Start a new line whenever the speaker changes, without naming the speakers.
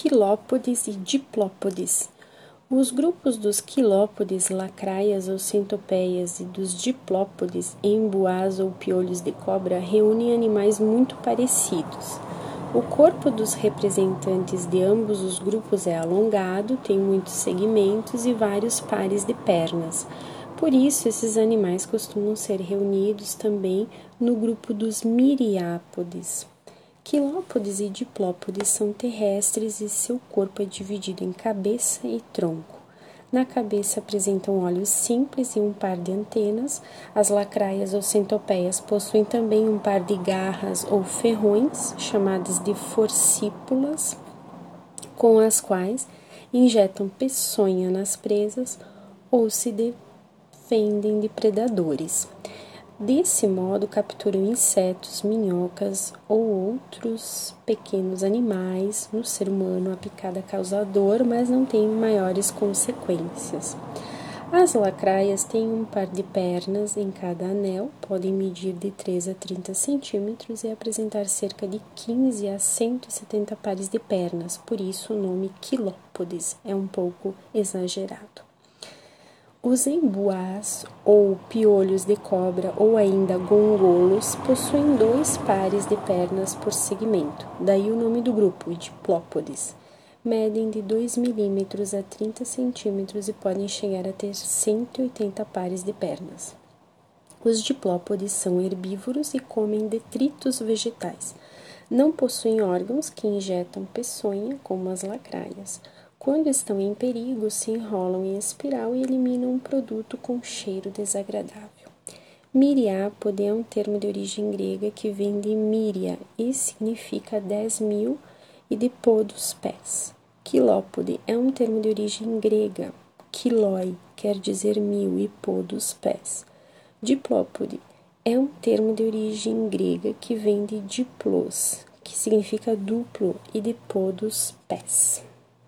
quilópodes e diplópodes. Os grupos dos quilópodes, lacraias ou centopeias e dos diplópodes, embuás ou piolhos de cobra, reúnem animais muito parecidos. O corpo dos representantes de ambos os grupos é alongado, tem muitos segmentos e vários pares de pernas. Por isso, esses animais costumam ser reunidos também no grupo dos miriápodes. Quilópodes e diplópodes são terrestres e seu corpo é dividido em cabeça e tronco. Na cabeça apresentam olhos simples e um par de antenas. As lacraias ou centopeias possuem também um par de garras ou ferrões, chamadas de forcípulas, com as quais injetam peçonha nas presas ou se defendem de predadores. Desse modo, capturam insetos, minhocas ou outros pequenos animais. No ser humano, a picada causa dor, mas não tem maiores consequências. As lacraias têm um par de pernas em cada anel, podem medir de 3 a 30 centímetros e apresentar cerca de 15 a 170 pares de pernas, por isso o nome quilópodes é um pouco exagerado. Os embuás, ou piolhos de cobra, ou ainda gongolos, possuem dois pares de pernas por segmento, daí o nome do grupo, Diplópodes. Medem de 2 milímetros a 30 centímetros e podem chegar a ter 180 pares de pernas. Os diplópodes são herbívoros e comem detritos vegetais. Não possuem órgãos que injetam peçonha, como as lacraias. Quando estão em perigo, se enrolam em espiral e eliminam um produto com cheiro desagradável. Miriápode é um termo de origem grega que vem de míria e significa dez mil e de pô dos pés. Quilópode é um termo de origem grega. Quilói quer dizer mil e pô dos pés. Diplópode é um termo de origem grega que vem de diplos, que significa duplo, e de pô dos pés.